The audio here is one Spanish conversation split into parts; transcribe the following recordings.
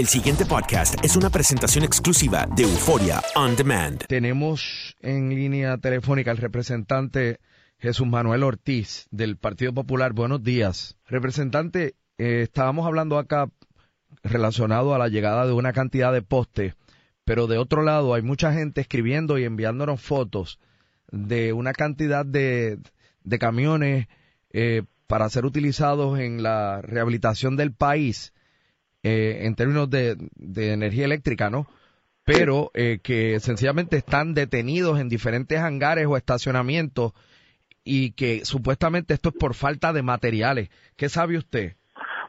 El siguiente podcast es una presentación exclusiva de Euforia On Demand. Tenemos en línea telefónica al representante Jesús Manuel Ortiz del Partido Popular. Buenos días. Representante, eh, estábamos hablando acá relacionado a la llegada de una cantidad de postes, pero de otro lado hay mucha gente escribiendo y enviándonos fotos de una cantidad de, camiones eh, para ser utilizados en la rehabilitación del país eh, en términos de, energía eléctrica, ¿no? Pero eh, que sencillamente están detenidos en diferentes hangares o estacionamientos y que supuestamente esto es por falta de materiales. ¿Qué sabe usted?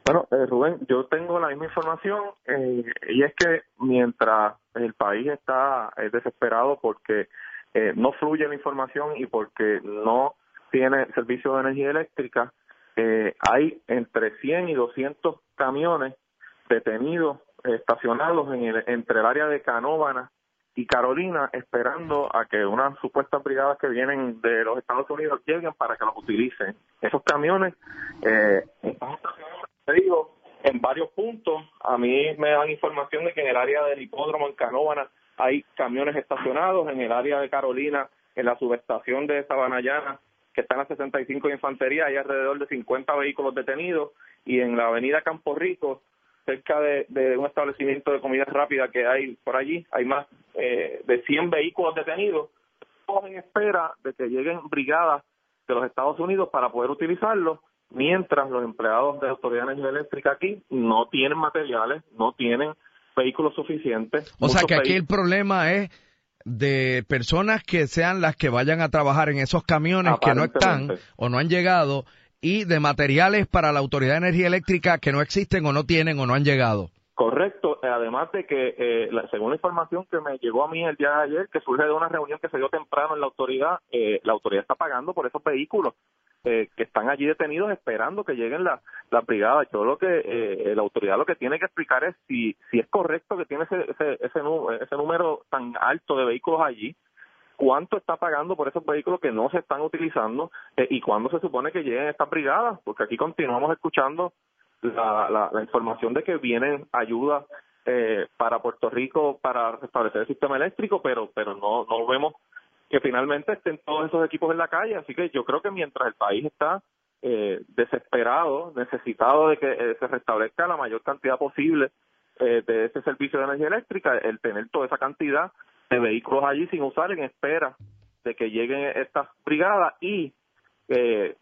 Bueno, eh, Rubén, yo tengo la misma información eh, y es que mientras el país está eh, desesperado porque eh, no fluye la información y porque no tiene servicio de energía eléctrica, hay entre 100 y 200 camiones detenidos, estacionados en el, entre el área de Canóvana y Carolina, esperando a que unas supuestas brigadas que vienen de los Estados Unidos lleguen para que los utilicen. Esos camiones eh, están estacionados, en varios puntos. A mí me dan información de que en el área del hipódromo en Canóvana hay camiones estacionados, en el área de Carolina, en la subestación de Sabanayana, que está en la 65 de Infantería, hay alrededor de 50 vehículos detenidos, y en la avenida Campo Rico, cerca de, de un establecimiento de comida rápida que hay por allí, hay más eh, de 100 vehículos detenidos, todos en espera de que lleguen brigadas de los Estados Unidos para poder utilizarlos, mientras los empleados de la Autoridad de Energía Eléctrica aquí no tienen materiales, no tienen vehículos suficientes. O sea que aquí el problema es de personas que sean las que vayan a trabajar en esos camiones que no están o no han llegado y de materiales para la Autoridad de Energía Eléctrica que no existen o no tienen o no han llegado. Correcto, eh, además de que, eh, la- según la información que me llegó a mí el día de ayer, que surge de una reunión que se dio temprano en la autoridad, eh, la autoridad está pagando por esos vehículos eh, que están allí detenidos esperando que lleguen las la brigadas. Yo lo que, eh, la autoridad lo que tiene que explicar es si, si es correcto que tiene ese, ese, ese, ese número tan alto de vehículos allí, cuánto está pagando por esos vehículos que no se están utilizando eh, y cuándo se supone que lleguen estas brigadas, porque aquí continuamos escuchando la, la, la información de que vienen ayudas eh, para Puerto Rico para restablecer el sistema eléctrico, pero pero no no vemos que finalmente estén todos esos equipos en la calle, así que yo creo que mientras el país está eh, desesperado, necesitado de que eh, se restablezca la mayor cantidad posible eh, de ese servicio de energía eléctrica, el tener toda esa cantidad de vehículos allí sin usar en espera de que lleguen estas brigadas y eh,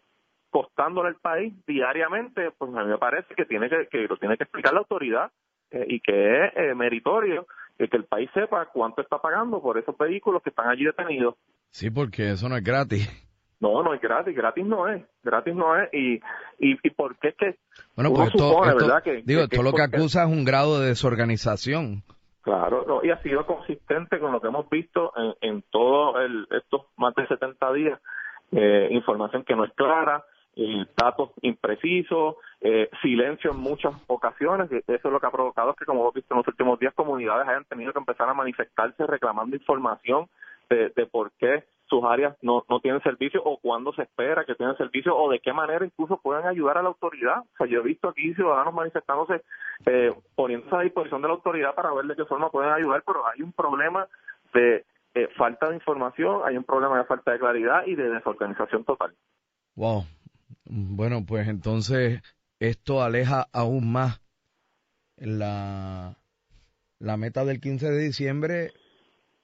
costándole al país diariamente, pues a mí me parece que tiene que, que lo tiene que explicar la autoridad eh, y que es eh, meritorio eh, que el país sepa cuánto está pagando por esos vehículos que están allí detenidos. Sí, porque eso no es gratis. No, no es gratis, gratis no es, gratis no es. Y, y, y por qué es que bueno, pues esto, digo, esto lo que acusa es un grado de desorganización. Claro, no, y ha sido consistente con lo que hemos visto en, en todos estos más de 70 días. Eh, información que no es clara, eh, datos imprecisos, eh, silencio en muchas ocasiones. Eso es lo que ha provocado que, como hemos visto en los últimos días, comunidades hayan tenido que empezar a manifestarse reclamando información de, de por qué sus áreas no, no tienen servicio o cuándo se espera que tienen servicio o de qué manera incluso pueden ayudar a la autoridad. O sea, yo he visto aquí ciudadanos manifestándose, eh, poniéndose a disposición de la autoridad para ver de qué forma pueden ayudar, pero hay un problema de eh, falta de información, hay un problema de falta de claridad y de desorganización total. Wow. Bueno, pues entonces esto aleja aún más la, la meta del 15 de diciembre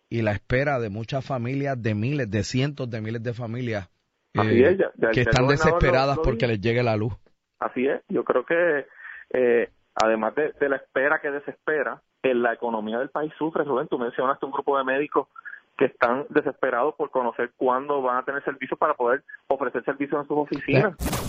y la espera de muchas familias, de miles, de cientos de miles de familias eh, que están desesperadas porque les llegue la luz. Así es, yo creo que eh, además de, la espera que desespera, en la economía del país sufre, Rubén, tú mencionaste un grupo de médicos que están desesperados por conocer cuándo van a tener servicios para poder ofrecer servicios en sus oficinas.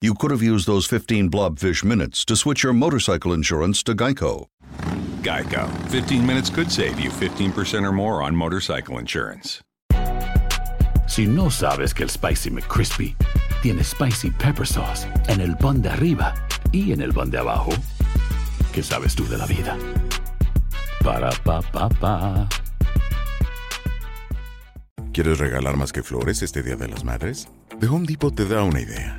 you could have used those 15 blobfish minutes to switch your motorcycle insurance to Geico. Geico. 15 minutes could save you 15% or more on motorcycle insurance. Si no sabes que el Spicy McCrispy tiene Spicy Pepper Sauce en el pan de arriba y en el pan de abajo, ¿qué sabes tú de la vida? Para, pa, pa, pa. ¿Quieres regalar más que flores este Día de las Madres? The Home Depot te da una idea.